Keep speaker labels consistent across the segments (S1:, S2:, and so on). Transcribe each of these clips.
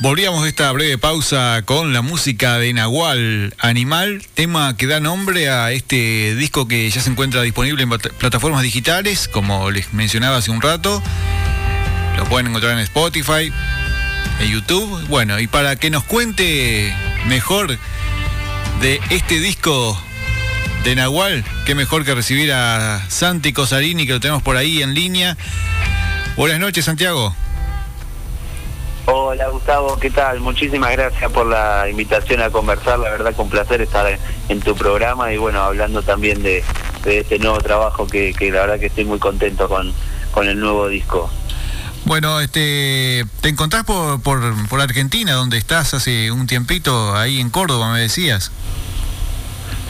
S1: Volvíamos esta breve pausa con la música de Nahual Animal, tema que da nombre a este disco que ya se encuentra disponible en plataformas digitales, como les mencionaba hace un rato. Lo pueden encontrar en Spotify, en YouTube. Bueno, y para que nos cuente mejor de este disco de Nahual, qué mejor que recibir a Santi Cosarini, que lo tenemos por ahí en línea. Buenas noches, Santiago.
S2: Hola Gustavo, ¿qué tal? Muchísimas gracias por la invitación a conversar, la verdad con placer estar en tu programa y bueno, hablando también de, este nuevo trabajo que, la verdad que estoy muy contento con, con el nuevo disco.
S1: Bueno, este, te encontrás por, por, por Argentina, donde estás hace un tiempito, ahí en Córdoba, me decías.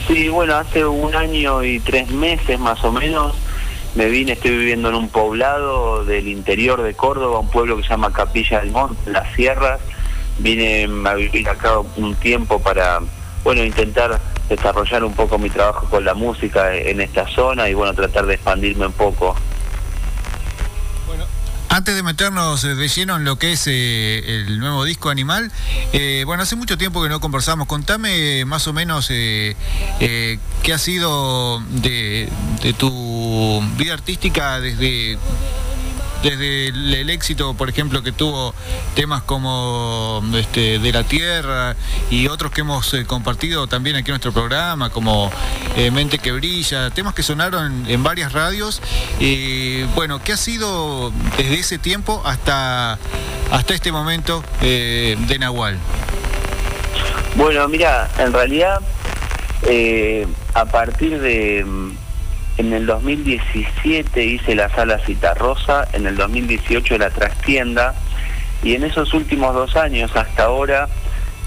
S2: Sí, bueno, hace un año y tres meses más o menos me vine, estoy viviendo en un poblado del interior de Córdoba, un pueblo que se llama Capilla del Monte, las sierras. Vine a vivir acá un tiempo para, bueno, intentar desarrollar un poco mi trabajo con la música en esta zona y, bueno, tratar de expandirme un poco.
S1: Antes de meternos de lleno en lo que es eh, el nuevo disco Animal, eh, bueno, hace mucho tiempo que no conversamos. Contame más o menos eh, qué ha sido de tu vida artística desde desde el, éxito, por ejemplo, que tuvo temas como este, De la Tierra y otros que hemos eh, compartido también aquí en nuestro programa, como eh, Mente que Brilla, temas que sonaron en, varias radios. y bueno, ¿qué ha sido desde ese tiempo hasta, hasta este momento eh, de Nahual?
S2: Bueno, mira, en realidad, a partir de en el 2017 hice la sala Citarrosa, en el 2018 la trastienda y en esos últimos dos años hasta ahora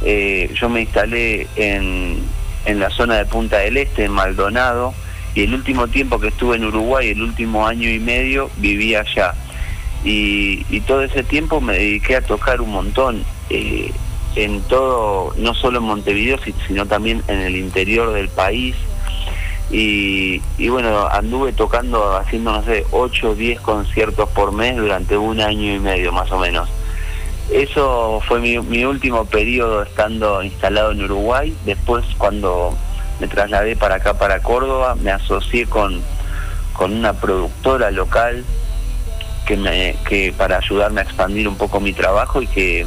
S2: eh, yo me instalé en, en la zona de Punta del Este, en Maldonado, y el último tiempo que estuve en Uruguay, el último año y medio, vivía allá. Y, todo ese tiempo me dediqué a tocar un montón, eh, en todo, no solo en Montevideo, sino también en el interior del país, y, bueno, anduve tocando, haciendo, no sé, 8 o 10 conciertos por mes durante un año y medio más o menos. Eso fue mi, último periodo estando instalado en Uruguay. Después, cuando me trasladé para acá, para Córdoba, me asocié con, con una productora local que, me, que para ayudarme a expandir un poco mi trabajo y que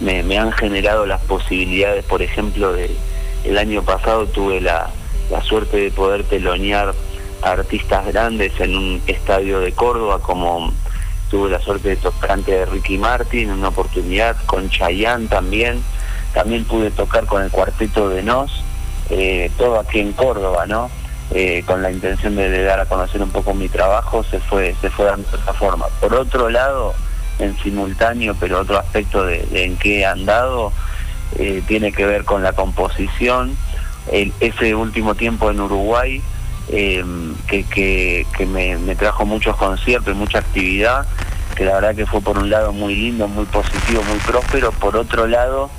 S2: me han generado las posibilidades, por ejemplo, de el año pasado tuve la, la suerte de poder telonear a artistas grandes en un estadio de Córdoba, como tuve la suerte de tocar ante de Ricky Martin una oportunidad, con Chayanne también, también pude tocar con el cuarteto de Nos, eh, todo aquí en Córdoba, ¿no? Eh, con la intención de, dar a conocer un poco mi trabajo, se fue, se fue dando de esta forma. Por otro lado, en simultáneo, pero otro aspecto de, en que he andado, eh, tiene que ver con la composición, ese último tiempo en Uruguay, eh, que, me, trajo muchos conciertos y mucha actividad, que la verdad que fue por un lado muy lindo, muy positivo, muy próspero, por otro lado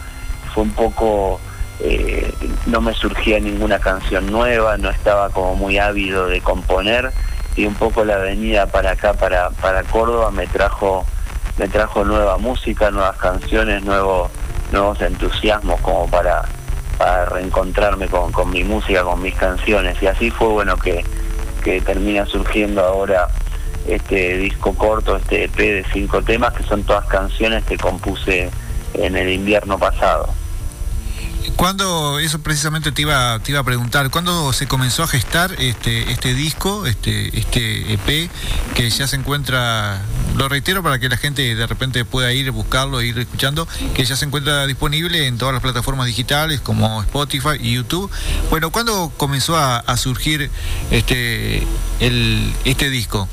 S2: fue un poco, eh, no me surgía ninguna canción nueva, no estaba como muy ávido de componer y un poco la venida para acá, para, para Córdoba, me trajo, me trajo nueva música, nuevas canciones, nuevos, nuevos entusiasmos como para reencontrarme con, con mi música, con mis canciones. Y así fue bueno que, que termina surgiendo ahora este disco corto, este EP de cinco temas, que son todas canciones que compuse en el invierno pasado.
S1: ¿Cuándo, eso precisamente te iba, te iba a preguntar, ¿cuándo se comenzó a gestar este, este disco, este, este EP, que ya se encuentra, lo reitero para que la gente de repente pueda ir, buscarlo, ir escuchando, que ya se encuentra disponible en todas las plataformas digitales como Spotify y YouTube? Bueno, ¿cuándo comenzó a, surgir este, el, este disco?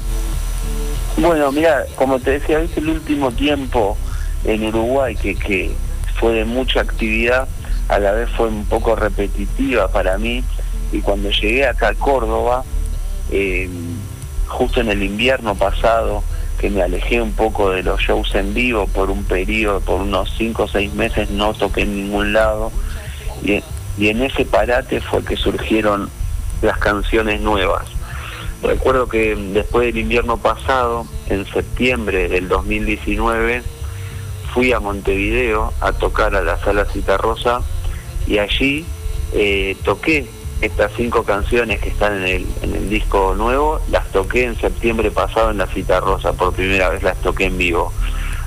S2: Bueno, mira, como te decía, es el último tiempo en Uruguay que, que fue de mucha actividad a la vez fue un poco repetitiva para mí y cuando llegué acá a Córdoba, eh, justo en el invierno pasado, que me alejé un poco de los shows en vivo por un periodo, por unos 5 o 6 meses, no toqué en ningún lado. Y, y, en ese parate fue que surgieron las canciones nuevas. Recuerdo que después del invierno pasado, en septiembre del 2019, fui a Montevideo a tocar a la sala Citarrosa y allí eh, toqué estas cinco canciones que están en el, en el disco nuevo, las toqué en septiembre pasado en la Citarrosa, por primera vez las toqué en vivo.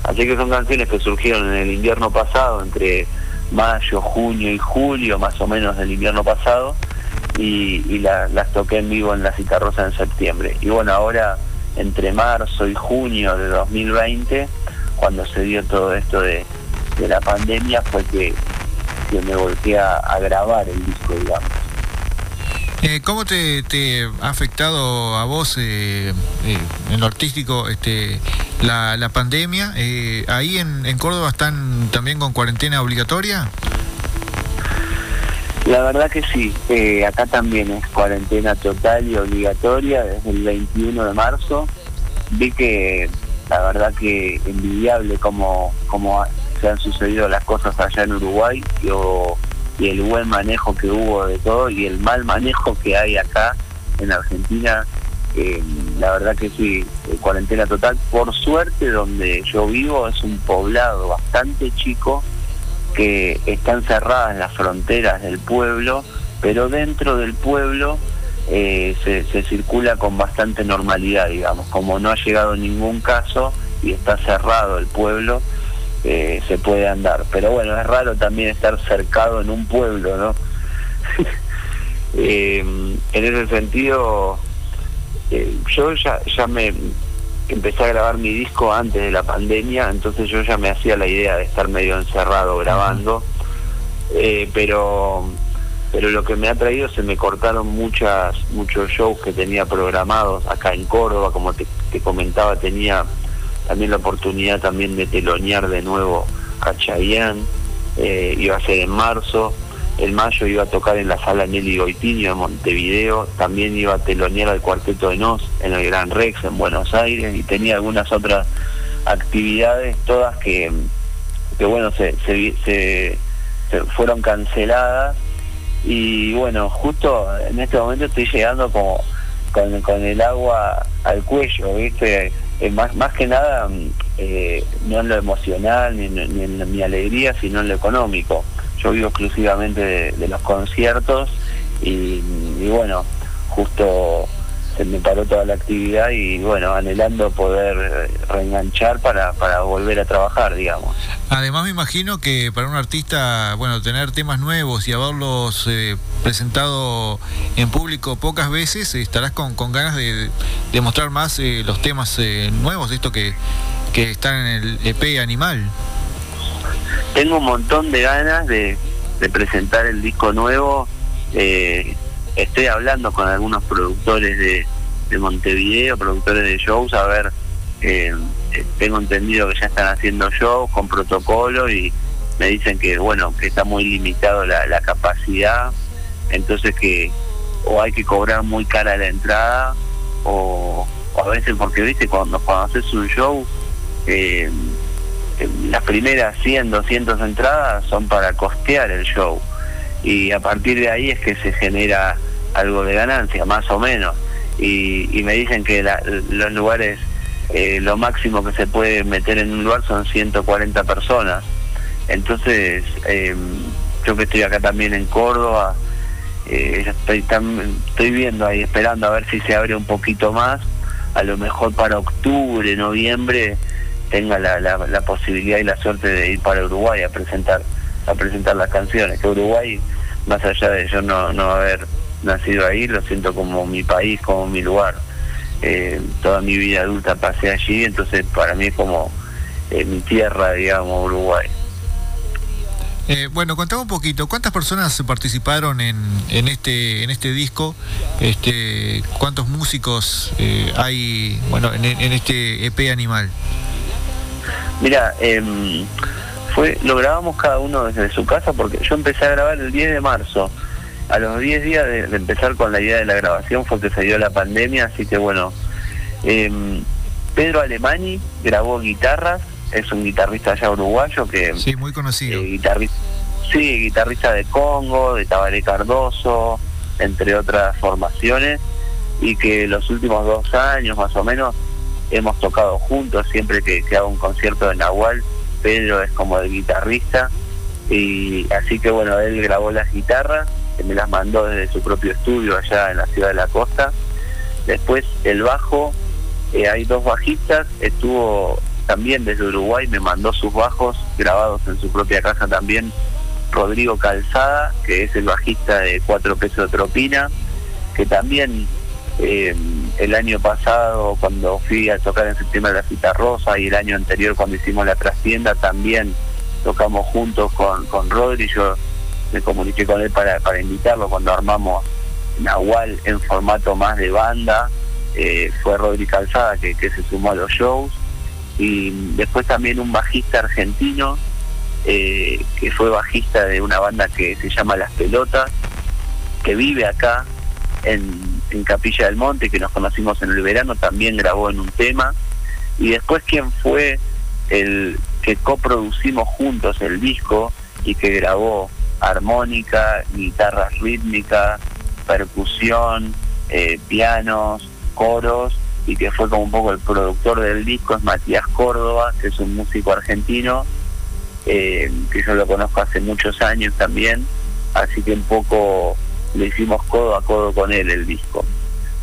S2: Así que son canciones que surgieron en el invierno pasado, entre mayo, junio y julio, más o menos del invierno pasado, y, las toqué en vivo en la Citarrosa en septiembre. Y bueno, ahora entre marzo y junio de 2020, cuando se dio todo esto de, la pandemia, fue que, me volteé a, grabar el disco, digamos.
S1: Eh, ¿Cómo te, ha afectado a vos eh, eh, en lo artístico este, la, pandemia? ¿Ahí en, en, Córdoba están también con cuarentena obligatoria?
S2: La verdad que sí, acá también es cuarentena total y obligatoria desde el 21 de marzo. Vi que la verdad que envidiable como, como se han sucedido las cosas allá en Uruguay y el buen manejo que hubo de todo y el mal manejo que hay acá en Argentina. Eh, la verdad que sí, cuarentena total. Por suerte donde yo vivo es un poblado bastante chico que están cerradas las fronteras del pueblo, pero dentro del pueblo eh, se, circula con bastante normalidad, digamos, como no ha llegado ningún caso y está cerrado el pueblo, eh, se puede andar. Pero bueno, es raro también estar cercado en un pueblo, ¿no? Eh, en ese sentido, yo ya, ya me empecé a grabar mi disco antes de la pandemia, entonces yo ya me hacía la idea de estar medio encerrado grabando, eh, pero pero lo que me ha traído se me cortaron muchas muchos shows que tenía programados acá en Córdoba, como te, comentaba, tenía también la oportunidad también de telonear de nuevo a Chayanne, eh, iba a ser en marzo, el mayo iba a tocar en la sala Nelly Goitinho de Montevideo, también iba a telonear al Cuarteto de Nos en el Gran Rex en Buenos Aires y tenía algunas otras actividades, todas que, que bueno, se, fueron canceladas y bueno, justo en este momento estoy llegando como con el agua al cuello, ¿viste? Eh, más, más que nada, eh, no en lo emocional ni, ni en mi alegría, sino en lo económico. Yo vivo exclusivamente de, los conciertos y, bueno, justo se me paró toda la actividad y bueno, anhelando poder reenganchar para, para volver a trabajar, digamos.
S1: Además me imagino que para un artista, bueno, tener temas nuevos y haberlos eh, presentado en público pocas veces, estarás con, con ganas de, de mostrar más eh, los temas eh, nuevos, esto que, que están en el EP Animal
S2: tengo un montón de ganas de, presentar el disco nuevo. Eh, estoy hablando con algunos productores de, Montevideo, productores de shows, a ver, eh, tengo entendido que ya están haciendo shows con protocolo y me dicen que, bueno, que está muy limitado la, capacidad, entonces que o hay que cobrar muy cara la entrada o, a veces porque, viste, cuando, cuando haces un show... Eh, las primeras 100, 200 entradas son para costear el show y a partir de ahí es que se genera algo de ganancia, más o menos. Y, me dicen que los lugares, eh, lo máximo que se puede meter en un lugar son 140 personas. Entonces, em, yo que estoy acá también en Córdoba, eh, estoy, estoy viendo ahí, esperando a ver si se abre un poquito más, a lo mejor para octubre, noviembre tenga la, la, posibilidad y la suerte de ir para Uruguay a presentar a presentar las canciones que Uruguay más allá de yo no, no haber nacido ahí lo siento como mi país como mi lugar eh, toda mi vida adulta pasé allí entonces para mí es como eh, mi tierra digamos Uruguay
S1: eh, bueno, contame un poquito, ¿cuántas personas participaron en, en este en este disco? Este, ¿Cuántos músicos hay bueno en, en este EP Animal?
S2: Mira, em, fue, lo grabamos cada uno desde su casa porque yo empecé a grabar el 10 de marzo. A los 10 días de, empezar con la idea de la grabación fue que se dio la pandemia, así que bueno. Em, Pedro Alemani grabó guitarras, es un guitarrista allá uruguayo que...
S1: Sí, muy conocido.
S2: Eh, guitarrista, sí, guitarrista de Congo, de Tabaré Cardoso, entre otras formaciones, y que los últimos dos años más o menos hemos tocado juntos, siempre que, hago un concierto de Nahual, Pedro es como el guitarrista, y así que bueno, él grabó las guitarras, me las mandó desde su propio estudio allá en la ciudad de la costa. Después el bajo, eh, hay dos bajistas, estuvo también desde Uruguay, me mandó sus bajos grabados en su propia casa también, Rodrigo Calzada, que es el bajista de Cuatro Pesos Tropina, que también eh, el año pasado cuando fui a tocar en septiembre la Cita Rosa y el año anterior cuando hicimos la trastienda también tocamos juntos con, con Rodri, yo me comuniqué con él para, para invitarlo cuando armamos Nahual en formato más de banda, eh, fue Rodri Calzada que, que se sumó a los shows y después también un bajista argentino eh, que fue bajista de una banda que se llama Las Pelotas, que vive acá en, en Capilla del Monte, que nos conocimos en el verano, también grabó en un tema. Y después quien fue el que coproducimos juntos el disco y que grabó armónica, guitarras rítmicas, percusión, eh, pianos, coros y que fue como un poco el productor del disco es Matías Córdoba, que es un músico argentino, eh, que yo lo conozco hace muchos años también, así que un poco le hicimos codo a codo con él el disco.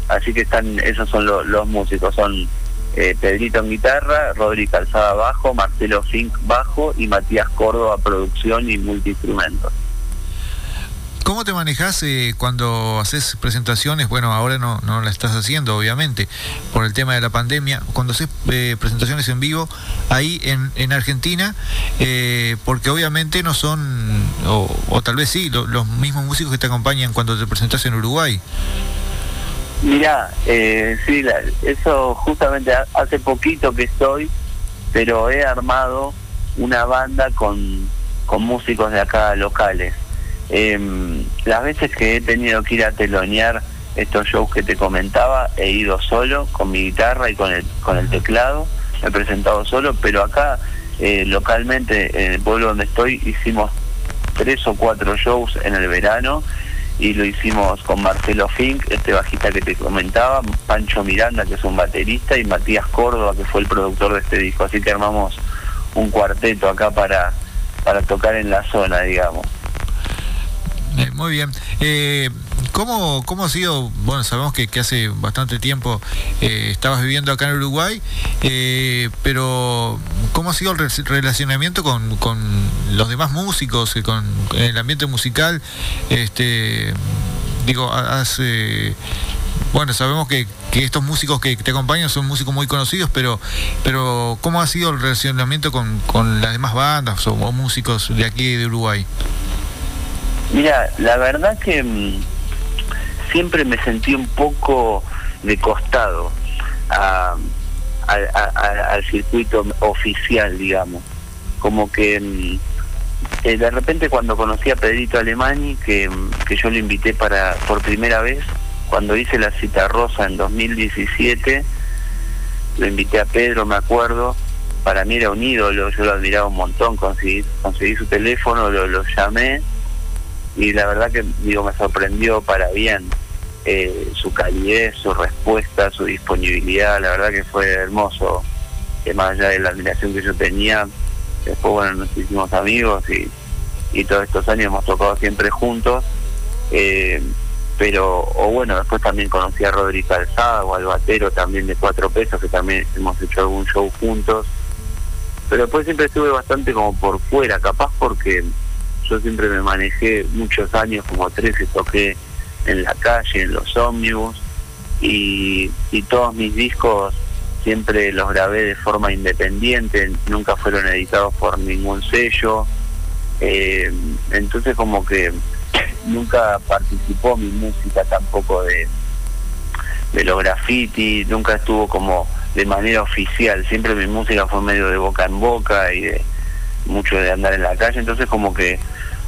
S2: Así que están, esos son los músicos, son eh, Pedrito en guitarra, Rodri Calzada bajo, Marcelo Fink bajo y Matías Córdoba producción y multiinstrumentos.
S1: ¿Cómo te manejas eh, cuando haces presentaciones? Bueno, ahora no, no la estás haciendo, obviamente, por el tema de la pandemia. Cuando haces eh, presentaciones en vivo ahí en, en Argentina, eh, porque obviamente no son, o, tal vez sí, los mismos músicos que te acompañan cuando te presentas en Uruguay.
S2: Mira, sí, eso justamente hace poquito que estoy, pero he armado una banda con, con músicos de acá locales. Eh, las veces que he tenido que ir a telonear estos shows que te comentaba, he ido solo con mi guitarra y con el, con el teclado, me he presentado solo, pero acá eh, localmente, en el pueblo donde estoy, hicimos tres o cuatro shows en el verano y lo hicimos con Marcelo Fink, este bajista que te comentaba, Pancho Miranda, que es un baterista, y Matías Córdoba, que fue el productor de este disco. Así que armamos un cuarteto acá para, para tocar en la zona, digamos.
S1: Eh, muy bien. Eh, ¿cómo, ¿Cómo ha sido? Bueno, sabemos que, hace bastante tiempo eh, estabas viviendo acá en Uruguay, eh, pero ¿cómo ha sido el relacionamiento con, con los demás músicos, con el ambiente musical? Este, digo, hace bueno, sabemos que, que, estos músicos que te acompañan son músicos muy conocidos, pero, pero ¿cómo ha sido el relacionamiento con, con las demás bandas o músicos de aquí de Uruguay?
S2: Mira, la verdad que mm, siempre me sentí un poco de costado al circuito oficial, digamos. Como que mm, eh, de repente cuando conocí a Pedrito Alemani, que, mm, que yo lo invité para por primera vez, cuando hice la cita rosa en 2017, lo invité a Pedro, me acuerdo, para mí era un ídolo, yo lo admiraba un montón, conseguí, su teléfono, lo llamé y la verdad que digo me sorprendió para bien eh, su calidez, su respuesta, su disponibilidad, la verdad que fue hermoso, que más allá de la admiración que yo tenía, después bueno nos hicimos amigos y, y todos estos años hemos tocado siempre juntos, eh, pero, o bueno, después también conocí a Rodri Calzada o al batero también de Cuatro Pesos, que también hemos hecho algún show juntos, pero después siempre estuve bastante como por fuera, capaz porque yo siempre me manejé muchos años, como tres que toqué en la calle, en los ómnibus, y, todos mis discos siempre los grabé de forma independiente, nunca fueron editados por ningún sello, eh, entonces como que nunca participó mi música tampoco de, de los graffiti, nunca estuvo como de manera oficial, siempre mi música fue medio de boca en boca y de mucho de andar en la calle, entonces como que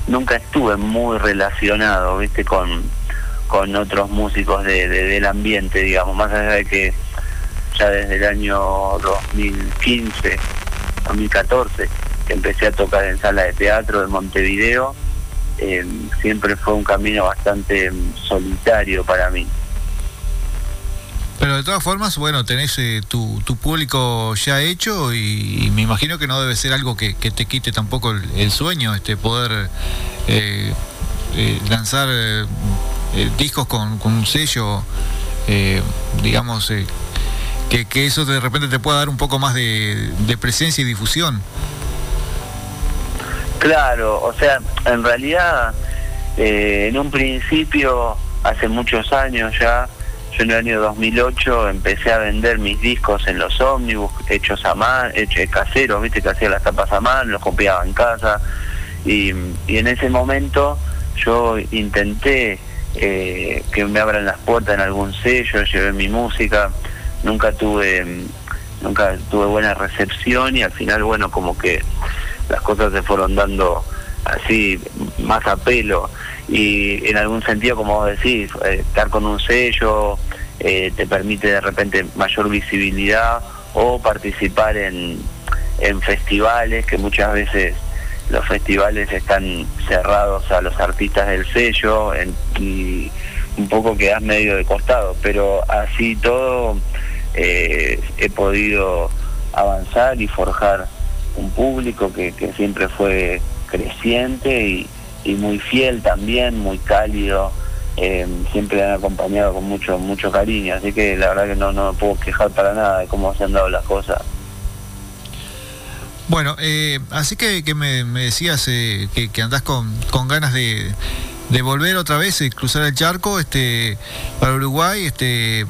S2: nunca estuve muy relacionado, viste, con, con otros músicos de, del ambiente, digamos, más allá de que ya desde el año 2015, 2014, que empecé a tocar en sala de teatro de Montevideo, eh, siempre fue un camino bastante solitario para mí.
S1: Pero de todas formas, bueno, tenés eh, tu, tu, público ya hecho y, me imagino que no debe ser algo que, te quite tampoco el, sueño, este poder eh, eh, lanzar discos con, un sello, digamos, que, que, eso de repente te pueda dar un poco más de, de presencia y difusión.
S2: Claro, o sea, en realidad, en un principio, hace muchos años ya, yo en el año 2008 empecé a vender mis discos en los ómnibus, hechos a mano, hechos caseros, viste que hacía las tapas a mano, los copiaba en casa. Y, en ese momento yo intenté eh, que me abran las puertas en algún sello, llevé mi música, nunca tuve nunca tuve buena recepción y al final bueno como que las cosas se fueron dando así más a pelo y en algún sentido, como vos decís, eh, estar con un sello eh, te permite de repente mayor visibilidad o participar en, en festivales que muchas veces los festivales están cerrados a los artistas del sello y un poco quedas medio de costado, pero así todo eh, he podido avanzar y forjar un público que siempre fue creciente y, y muy fiel también, muy cálido, eh, siempre han acompañado con mucho mucho cariño, así que la verdad que no, no me puedo quejar para nada de cómo se han dado las cosas.
S1: Bueno, eh, así que, que me, decías eh, que, que, andás con, con ganas de, de, volver otra vez, y cruzar el charco este, para Uruguay. Este,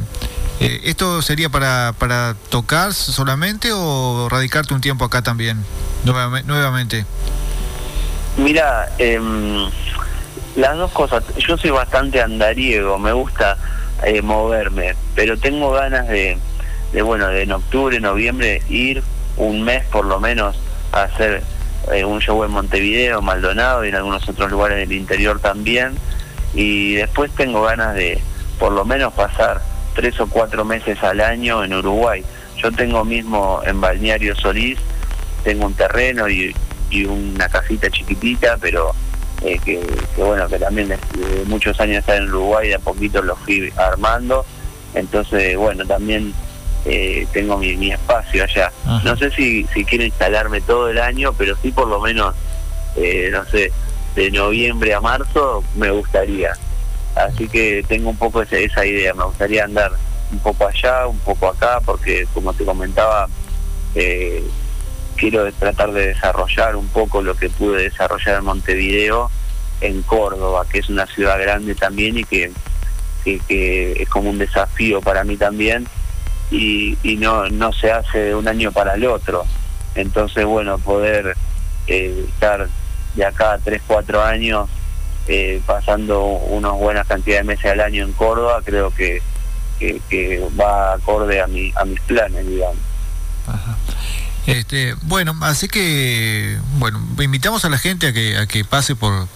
S1: ¿Esto sería para, para tocar solamente o radicarte un tiempo acá también, nuevamente?
S2: Mira, em, las dos cosas. Yo soy bastante andariego, me gusta eh, moverme, pero tengo ganas de, de, bueno, de en octubre, noviembre ir un mes por lo menos a hacer eh, un show en Montevideo, Maldonado y en algunos otros lugares del interior también. Y después tengo ganas de por lo menos pasar tres o cuatro meses al año en Uruguay. Yo tengo mismo en Balneario Solís, tengo un terreno y, y una casita chiquitita, pero eh, que, bueno, que también de muchos años estar en Uruguay, de a poquito lo fui armando, entonces bueno, también eh, tengo mi, espacio allá. No sé si, si quiero instalarme todo el año, pero sí por lo menos, eh, no sé, de noviembre a marzo me gustaría. Así que tengo un poco esa, esa idea, me gustaría andar un poco allá, un poco acá, porque como te comentaba, eh, quiero tratar de desarrollar un poco lo que pude desarrollar en Montevideo, en Córdoba, que es una ciudad grande también y que, es como un desafío para mí también y, no, no se hace de un año para el otro. Entonces, bueno, poder eh, estar de acá a 3, 4 años eh, pasando unas buenas cantidades de meses al año en Córdoba, creo que, va acorde a, mi, a mis planes, digamos.
S1: Este, bueno, así que, bueno, invitamos a la gente a que, a que pase por,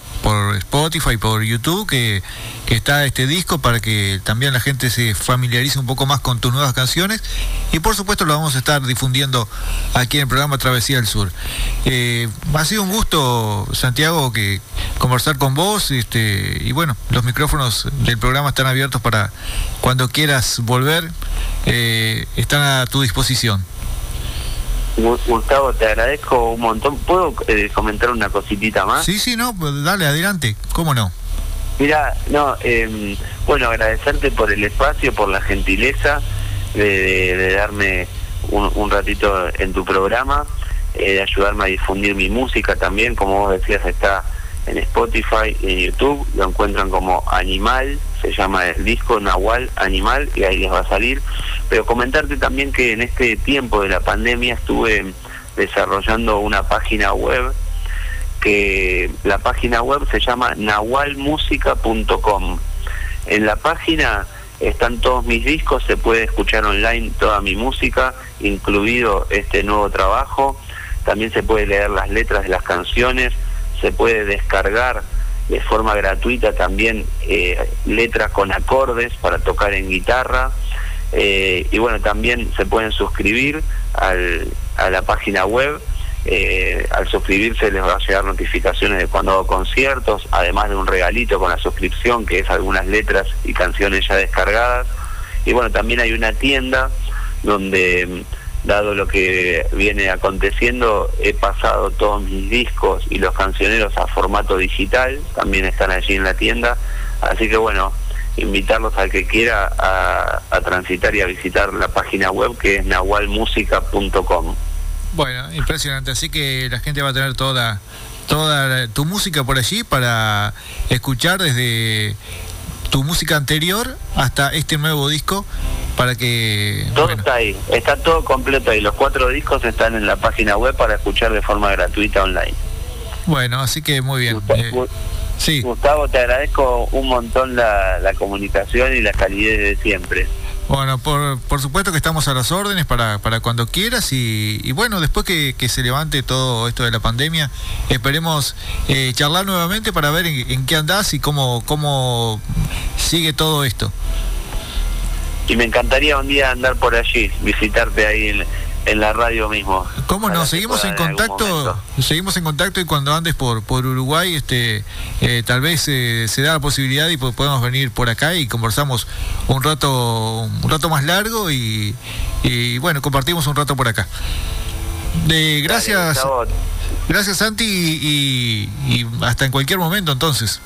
S1: Spotify, por YouTube, que, que, está este disco para que también la gente se familiarice un poco más con tus nuevas canciones. Y por supuesto lo vamos a estar difundiendo aquí en el programa Travesía del Sur. Eh, ha sido un gusto, Santiago, que conversar con vos. Este, y bueno, los micrófonos del programa están abiertos para cuando quieras volver, eh, están a tu disposición.
S2: Gustavo, te agradezco un montón. ¿Puedo eh, comentar una cositita más?
S1: Sí, sí, no, pues dale, adelante, ¿cómo no?
S2: Mira, no, eh, bueno, agradecerte por el espacio, por la gentileza de, darme un, ratito en tu programa, eh, de ayudarme a difundir mi música también, como vos decías, está en Spotify y en YouTube, lo encuentran como Animal, se llama el disco Nahual Animal y ahí les va a salir. Pero comentarte también que en este tiempo de la pandemia estuve desarrollando una página web que la página web se llama nahualmusica.com. En la página están todos mis discos, se puede escuchar online toda mi música, incluido este nuevo trabajo. También se puede leer las letras de las canciones, se puede descargar de forma gratuita también eh, letras con acordes para tocar en guitarra. Eh, y bueno, también se pueden suscribir a la página web. Eh, al suscribirse les va a llegar notificaciones de cuando hago conciertos, además de un regalito con la suscripción, que es algunas letras y canciones ya descargadas. Y bueno, también hay una tienda donde dado lo que viene aconteciendo, he pasado todos mis discos y los cancioneros a formato digital, también están allí en la tienda, así que bueno, invitarlos al que quiera a, transitar y a visitar la página web que es nahualmusica.com.
S1: Bueno, impresionante, así que la gente va a tener toda toda tu música por allí para escuchar desde tu música anterior hasta este nuevo disco para que...
S2: Todo está ahí, está todo completo ahí. Los cuatro discos están en la página web para escuchar de forma gratuita online.
S1: Bueno, así que muy bien.
S2: Gustavo, eh, sí. Gustavo, te agradezco un montón la, la comunicación y la calidez de siempre.
S1: Bueno, por, por supuesto que estamos a las órdenes para, para cuando quieras y, bueno, después que, se levante todo esto de la pandemia, esperemos eh, charlar nuevamente para ver en, en, qué andás y cómo, cómo sigue todo esto
S2: y me encantaría un día andar por allí, visitarte ahí en, la radio mismo.
S1: ¿Cómo no? Seguimos en contacto, seguimos en contacto y cuando andes por por Uruguay, este, eh, tal vez eh, se da la posibilidad y podemos venir por acá y conversamos un rato, un rato más largo y, bueno, compartimos un rato por acá. De, gracias, gracias Santi y, y hasta en cualquier momento entonces.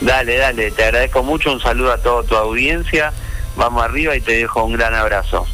S2: Dale, dale, te agradezco mucho, un saludo a toda tu audiencia vamos arriba y te dejo un gran abrazo.